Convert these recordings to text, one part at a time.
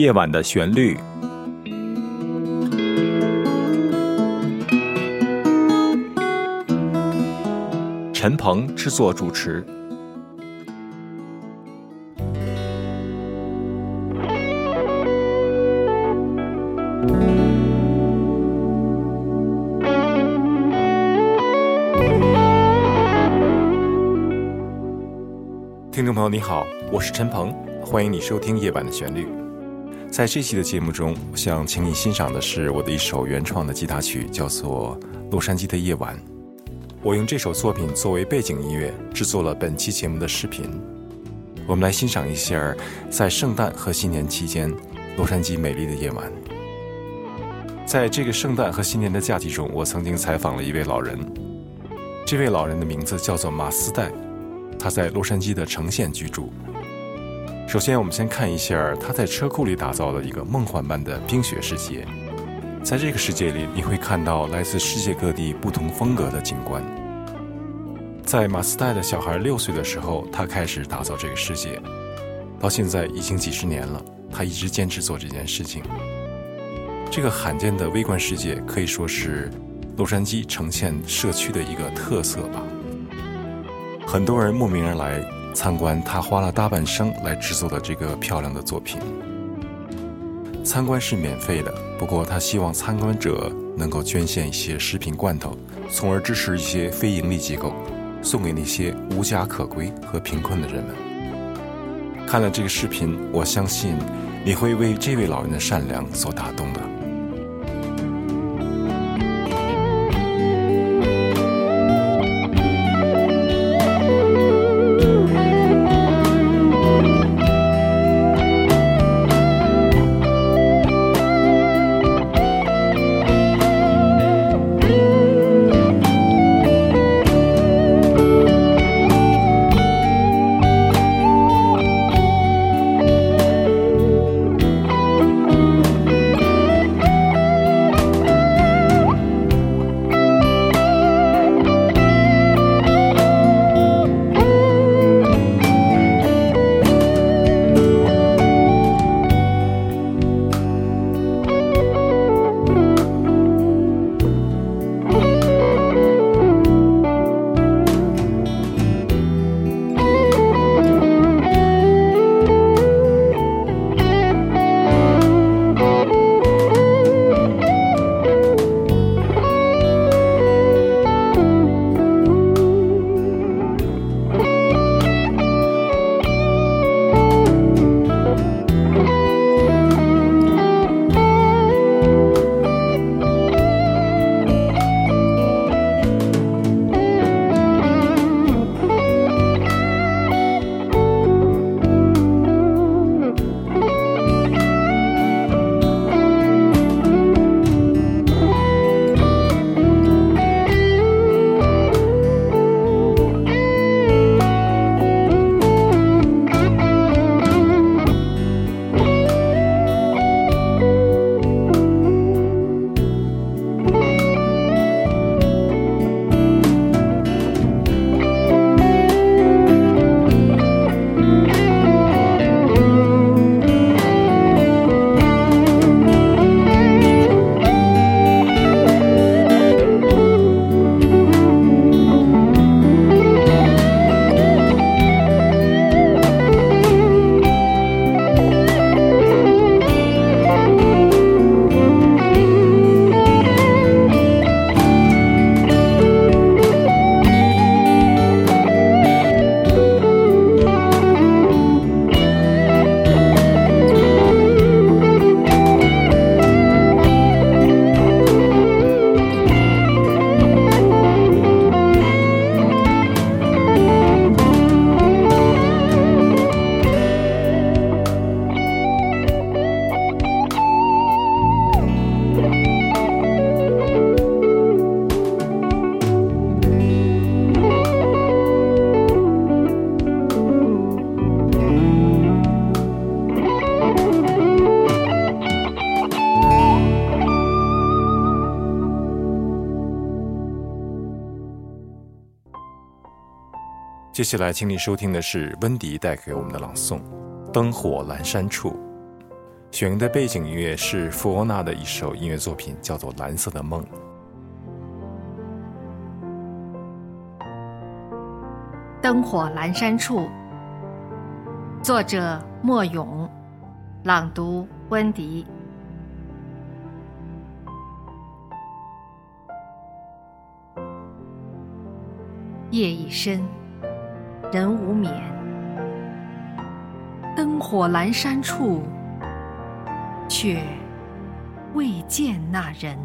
夜晚的旋律，陈鹏制作主持。听众朋友，你好，我是陈鹏，欢迎你收听《夜晚的旋律》。在这期的节目中，我想请你欣赏的是我的一首原创的吉他曲，叫做《洛杉矶的夜晚》。我用这首作品作为背景音乐，制作了本期节目的视频。我们来欣赏一下在圣诞和新年期间洛杉矶美丽的夜晚。在这个圣诞和新年的假期中，我曾经采访了一位老人，这位老人的名字叫做马斯代。他在洛杉矶的城县居住。首先，我们先看一下他在车库里打造的一个梦幻般的冰雪世界。在这个世界里，你会看到来自世界各地不同风格的景观。在马斯代的小孩六岁的时候，他开始打造这个世界，到现在已经几十年了，他一直坚持做这件事情。这个罕见的微观世界可以说是洛杉矶呈现社区的一个特色吧。很多人慕名而来参观他花了大半生来制作的这个漂亮的作品。参观是免费的，不过他希望参观者能够捐献一些食品罐头，从而支持一些非盈利机构，送给那些无家可归和贫困的人们。看了这个视频，我相信你会为这位老人的善良所打动的。接下来，请你收听的是温迪带给我们的朗诵《灯火阑珊处》。选用的背景音乐是富欧娜的一首音乐作品，叫做《蓝色的梦》。灯火阑珊处，作者莫勇，朗读温迪。夜已深，人无眠。灯火阑珊处，却未见那人。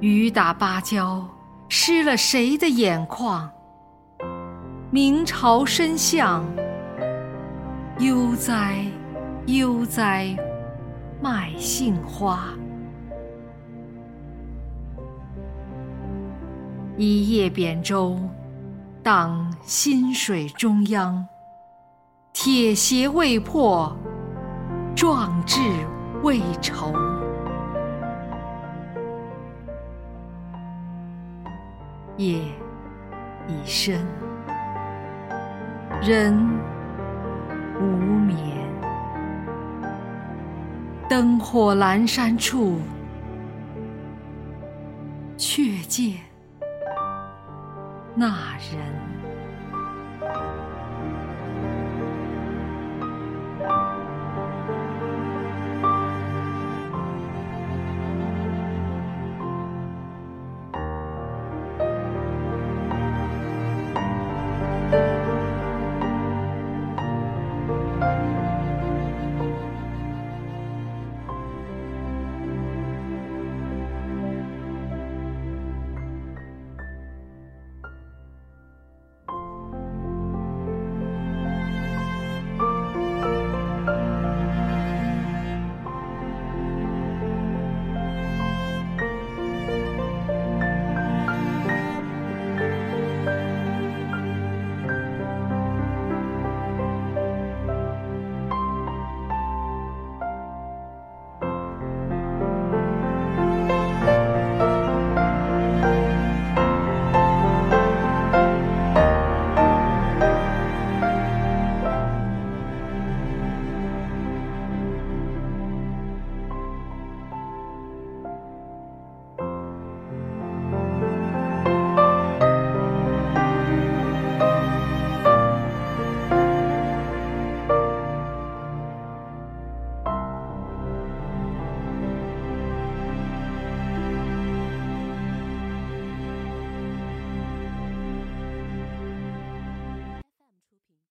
雨打芭蕉，湿了谁的眼眶？明朝深巷，悠哉悠哉，卖杏花。一叶扁舟，荡心水中央。铁鞋未破，壮志未酬。夜已深，人无眠。灯火阑珊处，却见。那人。